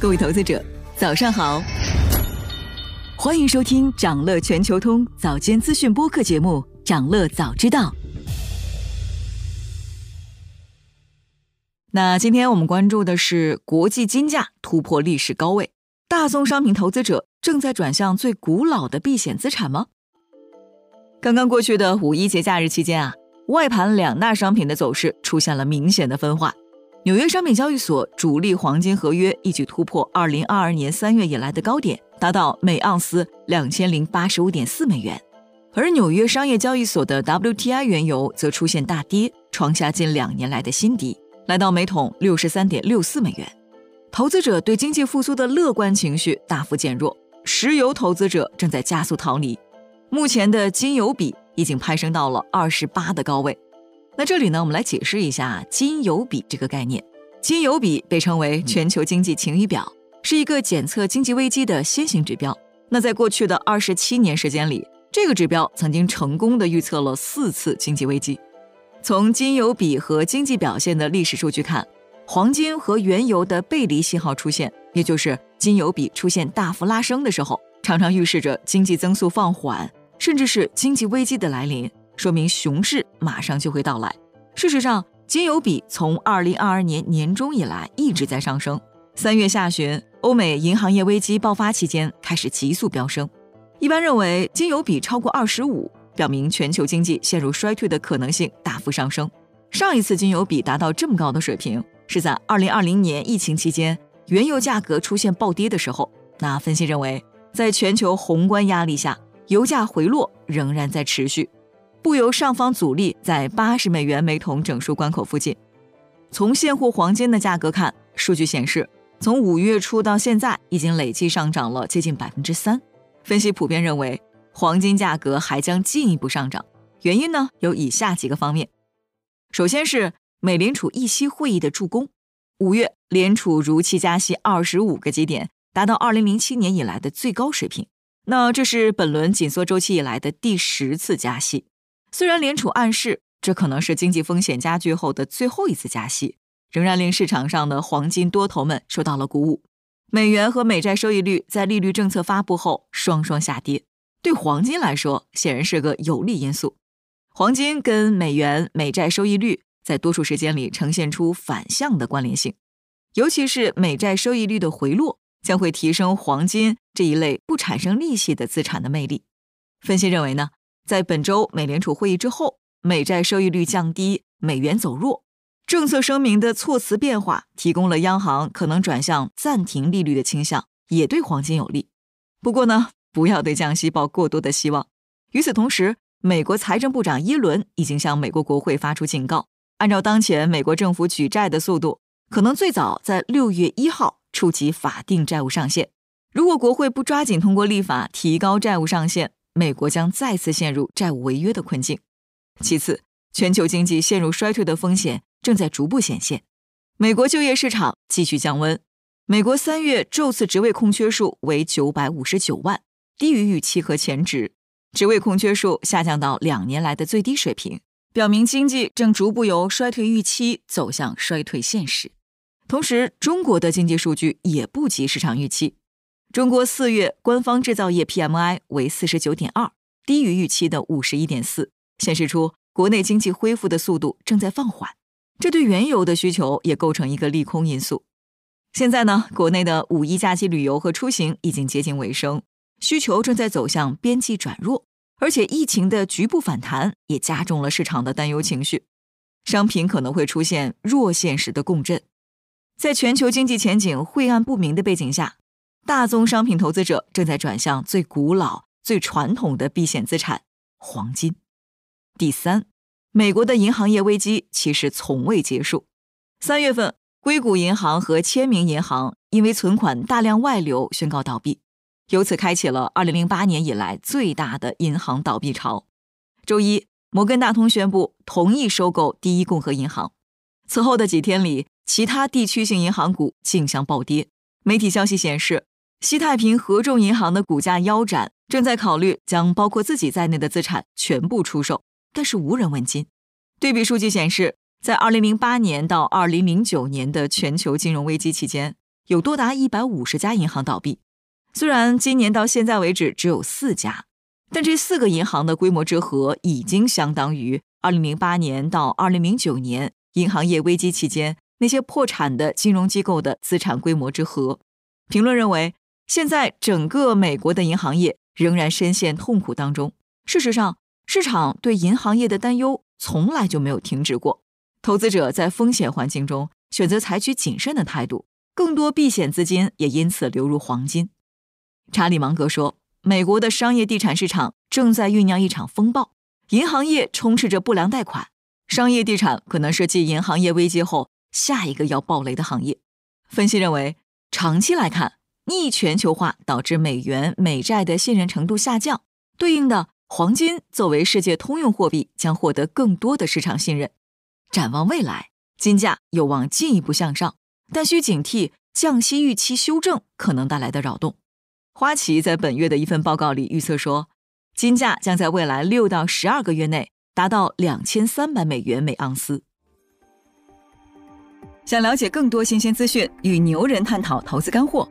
各位投资者，早上好！欢迎收听长乐全球通早间资讯播客节目《长乐早知道》。那今天我们关注的是国际金价突破历史高位，大宗商品投资者正在转向最古老的避险资产吗？刚刚过去的五一节假日期间啊，外盘两大商品的走势出现了明显的分化。纽约商品交易所主力黄金合约一举突破二零二二年三月以来的高点，达到每盎司两千零八十五点四美元。而纽约商业交易所的 WTI 原油则出现大跌，创下近两年来的新低，来到每桶六十三点六四美元。投资者对经济复苏的乐观情绪大幅减弱，石油投资者正在加速逃离。目前的金油比已经攀升到了二十八的高位。那这里呢，我们来解释一下金油比这个概念。金油比被称为全球经济晴雨表，是一个检测经济危机的先行指标。那在过去的二十七年时间里，这个指标曾经成功的预测了四次经济危机。从金油比和经济表现的历史数据看，黄金和原油的背离信号出现，也就是金油比出现大幅拉升的时候，常常预示着经济增速放缓，甚至是经济危机的来临。说明熊市马上就会到来。事实上，金油比从二零二二年年中以来一直在上升。三月下旬，欧美银行业危机爆发期间开始急速飙升。一般认为，金油比超过二十五，表明全球经济陷入衰退的可能性大幅上升。上一次金油比达到这么高的水平，是在二零二零年疫情期间，原油价格出现暴跌的时候。那分析认为，在全球宏观压力下，油价回落仍然在持续。不由上方阻力在八十美元每桶整数关口附近。从现货黄金的价格看，数据显示，从五月初到现在已经累计上涨了接近百分之三。分析普遍认为，黄金价格还将进一步上涨。原因呢，有以下几个方面：首先是美联储议息会议的助攻。五月联储如期加息二十五个基点，达到二零零七年以来的最高水平。那这是本轮紧缩周期以来的第十次加息。虽然联储暗示这可能是经济风险加剧后的最后一次加息，仍然令市场上的黄金多头们受到了鼓舞。美元和美债收益率在利率政策发布后双双下跌，对黄金来说显然是个有利因素。黄金跟美元、美债收益率在多数时间里呈现出反向的关联性，尤其是美债收益率的回落将会提升黄金这一类不产生利息的资产的魅力。分析认为呢？在本周美联储会议之后，美债收益率降低，美元走弱，政策声明的措辞变化提供了央行可能转向暂停利率的倾向，也对黄金有利。不过呢，不要对降息抱过多的希望。与此同时，美国财政部长耶伦已经向美国国会发出警告，按照当前美国政府举债的速度，可能最早在六月一号触及法定债务上限。如果国会不抓紧通过立法提高债务上限，美国将再次陷入债务违约的困境。其次，全球经济陷入衰退的风险正在逐步显现。美国就业市场继续降温。美国三月昼次职位空缺数为九百五十九万，低于预期和前值，职位空缺数下降到两年来的最低水平，表明经济正逐步由衰退预期走向衰退现实。同时，中国的经济数据也不及市场预期。中国四月官方制造业 PMI 为四十九点二，低于预期的五十一点四，显示出国内经济恢复的速度正在放缓。这对原油的需求也构成一个利空因素。现在呢，国内的五一假期旅游和出行已经接近尾声，需求正在走向边际转弱，而且疫情的局部反弹也加重了市场的担忧情绪，商品可能会出现弱现实的共振。在全球经济前景晦暗不明的背景下。大宗商品投资者正在转向最古老、最传统的避险资产——黄金。第三，美国的银行业危机其实从未结束。三月份，硅谷银行和签名银行因为存款大量外流宣告倒闭，由此开启了2008年以来最大的银行倒闭潮。周一，摩根大通宣布同意收购第一共和银行。此后的几天里，其他地区性银行股竞相暴跌。媒体消息显示。西太平合众银行的股价腰斩，正在考虑将包括自己在内的资产全部出售，但是无人问津。对比数据显示，在2008年到2009年的全球金融危机期间，有多达一百五十家银行倒闭。虽然今年到现在为止只有四家，但这四个银行的规模之和已经相当于二零零八年到二零零九年银行业危机期间那些破产的金融机构的资产规模之和。评论认为，现在整个美国的银行业仍然深陷痛苦当中。事实上，市场对银行业的担忧从来就没有停止过。投资者在风险环境中选择采取谨慎的态度，更多避险资金也因此流入黄金。查理芒格说：“美国的商业地产市场正在酝酿一场风暴，银行业充斥着不良贷款，商业地产可能是继银行业危机后下一个要暴雷的行业。”分析认为，长期来看，逆全球化导致美元、美债的信任程度下降，对应的黄金作为世界通用货币将获得更多的市场信任。展望未来，金价有望进一步向上，但需警惕降息预期修正可能带来的扰动。花旗在本月的一份报告里预测说，金价将在未来六到十二个月内达到两千三百美元每盎司。想了解更多新鲜资讯，与牛人探讨投资干货，